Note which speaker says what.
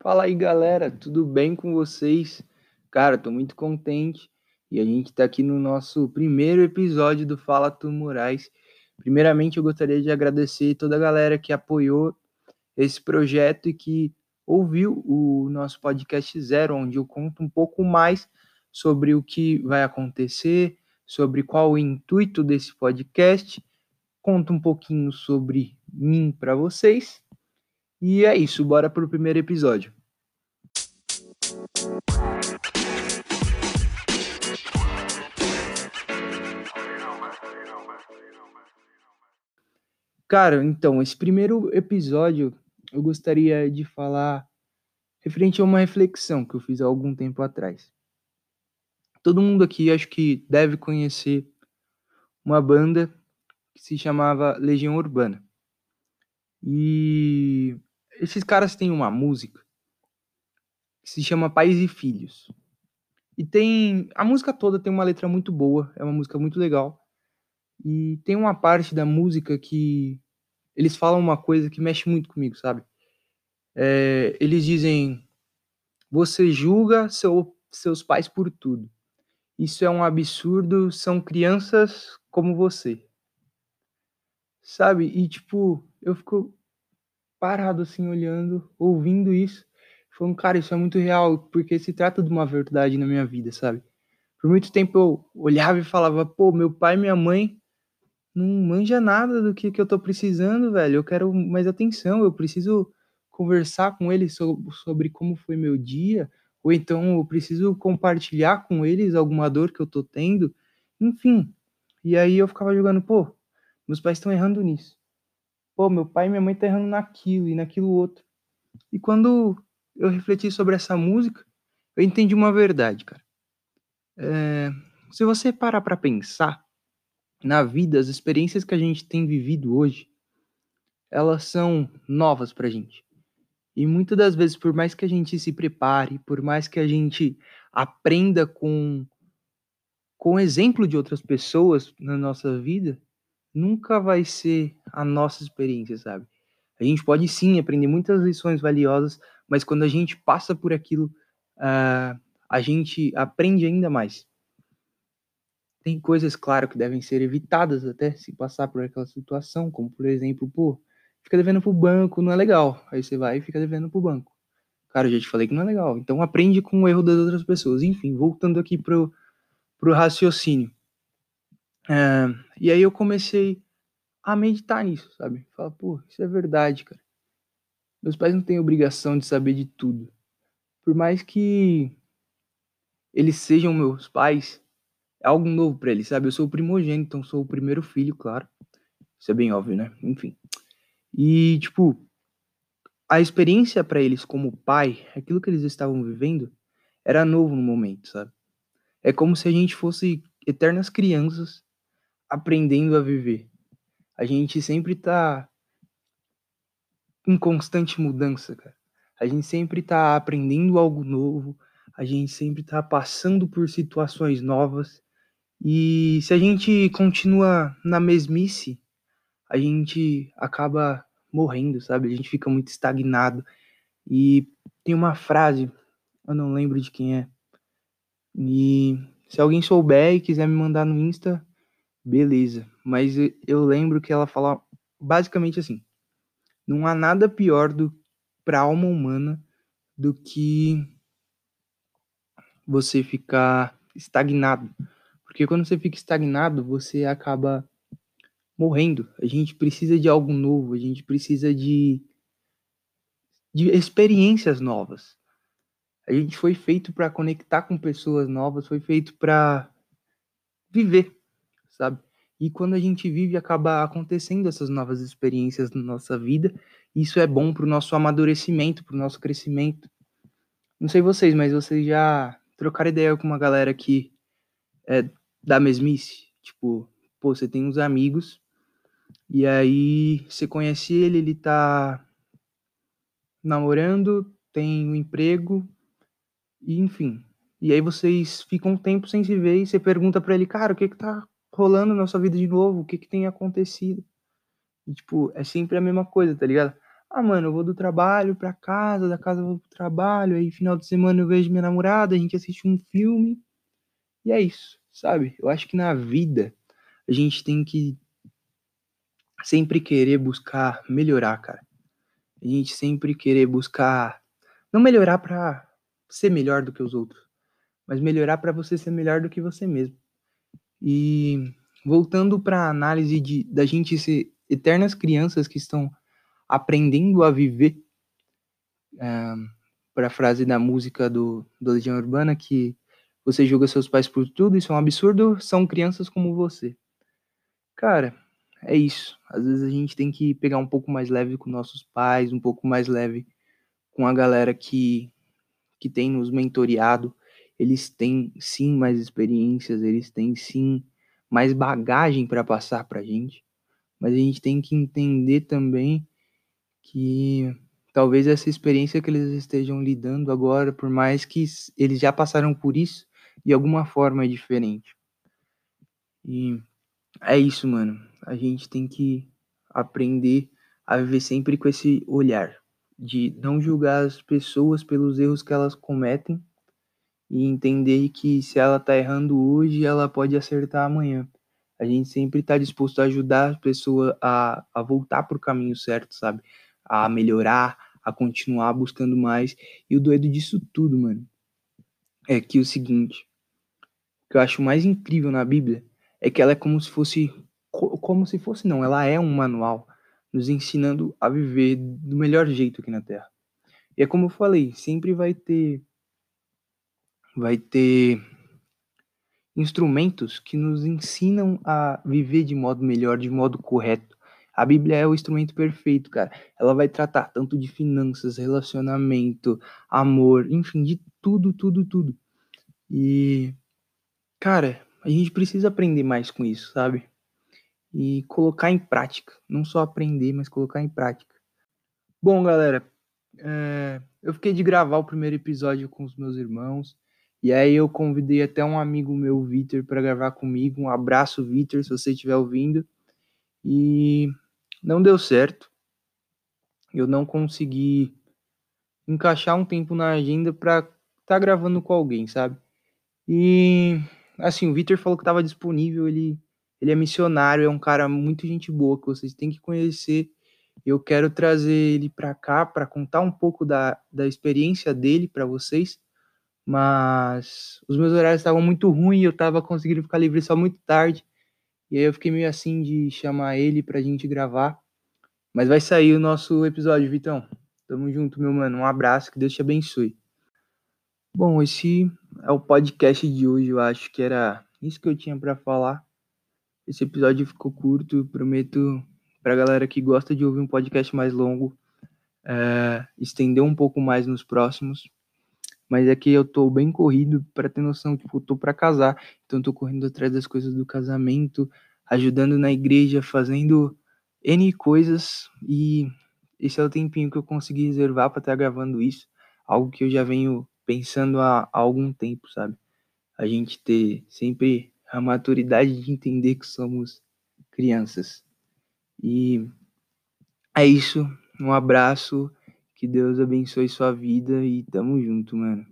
Speaker 1: Fala aí, galera, tudo bem com vocês? Cara, tô muito contente e a gente tá aqui no nosso primeiro episódio do Fala Tu Moraes. Primeiramente, eu gostaria de agradecer toda a galera que apoiou esse projeto e que ouviu o nosso podcast zero, onde eu conto um pouco mais sobre o que vai acontecer, sobre qual o intuito desse podcast, conto um pouquinho sobre mim para vocês e é isso, bora pro primeiro episódio. Cara, então, esse primeiro episódio eu gostaria de falar referente a uma reflexão que eu fiz há algum tempo atrás. Todo mundo aqui acho que deve conhecer uma banda que se chamava Legião Urbana. E esses caras têm uma música que se chama Pais e Filhos. E tem. A música toda tem uma letra muito boa, é uma música muito legal. E tem uma parte da música que eles falam uma coisa que mexe muito comigo, sabe? É, eles dizem: Você julga seu, seus pais por tudo. Isso é um absurdo, são crianças como você. Sabe? E tipo, eu fico parado assim, olhando, ouvindo isso, falando, cara, isso é muito real, porque se trata de uma verdade na minha vida, sabe? Por muito tempo eu olhava e falava, pô, meu pai e minha mãe não manja nada do que, que eu tô precisando, velho. Eu quero mais atenção, eu preciso conversar com eles sobre, sobre como foi meu dia, ou então eu preciso compartilhar com eles alguma dor que eu tô tendo, enfim. E aí eu ficava jogando, pô, meus pais estão errando nisso pô, meu pai e minha mãe tá errando naquilo e naquilo outro. E quando eu refleti sobre essa música, eu entendi uma verdade, cara. É, se você parar para pensar na vida, as experiências que a gente tem vivido hoje, elas são novas pra gente. E muitas das vezes, por mais que a gente se prepare, por mais que a gente aprenda com com exemplo de outras pessoas na nossa vida, nunca vai ser a nossa experiência, sabe? A gente pode sim aprender muitas lições valiosas, mas quando a gente passa por aquilo, uh, a gente aprende ainda mais. Tem coisas, claro, que devem ser evitadas até se passar por aquela situação, como por exemplo, pô, fica devendo pro banco, não é legal. Aí você vai e fica devendo pro banco. Cara, eu já te falei que não é legal. Então aprende com o erro das outras pessoas. Enfim, voltando aqui pro, pro raciocínio. É, e aí eu comecei a meditar nisso, sabe? Falar, pô, isso é verdade, cara. Meus pais não têm obrigação de saber de tudo. Por mais que eles sejam meus pais, é algo novo para eles, sabe? Eu sou o primogênito, então sou o primeiro filho, claro. Isso é bem óbvio, né? Enfim. E, tipo, a experiência para eles como pai, aquilo que eles estavam vivendo, era novo no momento, sabe? É como se a gente fosse eternas crianças aprendendo a viver. A gente sempre tá em constante mudança, cara. A gente sempre tá aprendendo algo novo, a gente sempre tá passando por situações novas. E se a gente continua na mesmice, a gente acaba morrendo, sabe? A gente fica muito estagnado. E tem uma frase, eu não lembro de quem é. E se alguém souber e quiser me mandar no Insta, Beleza, mas eu lembro que ela fala basicamente assim: não há nada pior do para a alma humana do que você ficar estagnado. Porque quando você fica estagnado, você acaba morrendo. A gente precisa de algo novo, a gente precisa de de experiências novas. A gente foi feito para conectar com pessoas novas, foi feito para viver sabe? E quando a gente vive, acaba acontecendo essas novas experiências na nossa vida. Isso é bom para o nosso amadurecimento, para o nosso crescimento. Não sei vocês, mas vocês já trocaram ideia com uma galera que é da mesmice? Tipo, pô, você tem uns amigos e aí você conhece ele, ele tá namorando, tem um emprego, e enfim. E aí vocês ficam um tempo sem se ver e você pergunta para ele, cara, o que que tá rolando na sua vida de novo, o que que tem acontecido. E, tipo, é sempre a mesma coisa, tá ligado? Ah, mano, eu vou do trabalho pra casa, da casa eu vou pro trabalho, aí final de semana eu vejo minha namorada, a gente assiste um filme. E é isso, sabe? Eu acho que na vida a gente tem que sempre querer buscar melhorar, cara. A gente sempre querer buscar não melhorar para ser melhor do que os outros, mas melhorar para você ser melhor do que você mesmo. E voltando para a análise de da gente ser eternas crianças que estão aprendendo a viver, para a frase da música do, do Legião Urbana, que você julga seus pais por tudo, isso é um absurdo, são crianças como você. Cara, é isso. Às vezes a gente tem que pegar um pouco mais leve com nossos pais, um pouco mais leve com a galera que, que tem nos mentoreado. Eles têm sim mais experiências, eles têm sim mais bagagem para passar pra gente. Mas a gente tem que entender também que talvez essa experiência que eles estejam lidando agora, por mais que eles já passaram por isso, de alguma forma é diferente. E é isso, mano. A gente tem que aprender a viver sempre com esse olhar de não julgar as pessoas pelos erros que elas cometem e entender que se ela tá errando hoje, ela pode acertar amanhã. A gente sempre tá disposto a ajudar a pessoa a, a voltar pro caminho certo, sabe? a melhorar, a continuar buscando mais. E o doido disso tudo, mano, é que o seguinte, o que eu acho mais incrível na Bíblia é que ela é como se fosse como se fosse não, ela é um manual nos ensinando a viver do melhor jeito aqui na Terra. E é como eu falei, sempre vai ter vai ter instrumentos que nos ensinam a viver de modo melhor, de modo correto. A Bíblia é o instrumento perfeito, cara. Ela vai tratar tanto de finanças, relacionamento, amor, enfim, de tudo, tudo, tudo. E, cara, a gente precisa aprender mais com isso, sabe? E colocar em prática. Não só aprender, mas colocar em prática. Bom, galera, é, eu fiquei de gravar o primeiro episódio com os meus irmãos. E aí eu convidei até um amigo meu, Vitor, para gravar comigo. Um abraço, Vitor, se você estiver ouvindo. E não deu certo. Eu não consegui encaixar um tempo na agenda para estar tá gravando com alguém, sabe? E assim, o Victor falou que estava disponível, ele ele é missionário, é um cara muito gente boa que vocês têm que conhecer. Eu quero trazer ele para cá para contar um pouco da, da experiência dele para vocês. Mas os meus horários estavam muito ruins, eu estava conseguindo ficar livre só muito tarde. E aí eu fiquei meio assim de chamar ele pra gente gravar. Mas vai sair o nosso episódio, Vitão. Tamo junto, meu mano. Um abraço, que Deus te abençoe. Bom, esse é o podcast de hoje. Eu acho que era isso que eu tinha para falar. Esse episódio ficou curto. Prometo pra galera que gosta de ouvir um podcast mais longo, é, estender um pouco mais nos próximos mas é que eu tô bem corrido para ter noção, tipo, eu tô para casar, então tô correndo atrás das coisas do casamento, ajudando na igreja, fazendo N coisas e esse é o tempinho que eu consegui reservar para estar tá gravando isso, algo que eu já venho pensando há, há algum tempo, sabe? A gente ter sempre a maturidade de entender que somos crianças. E é isso. Um abraço que Deus abençoe sua vida e tamo junto, mano.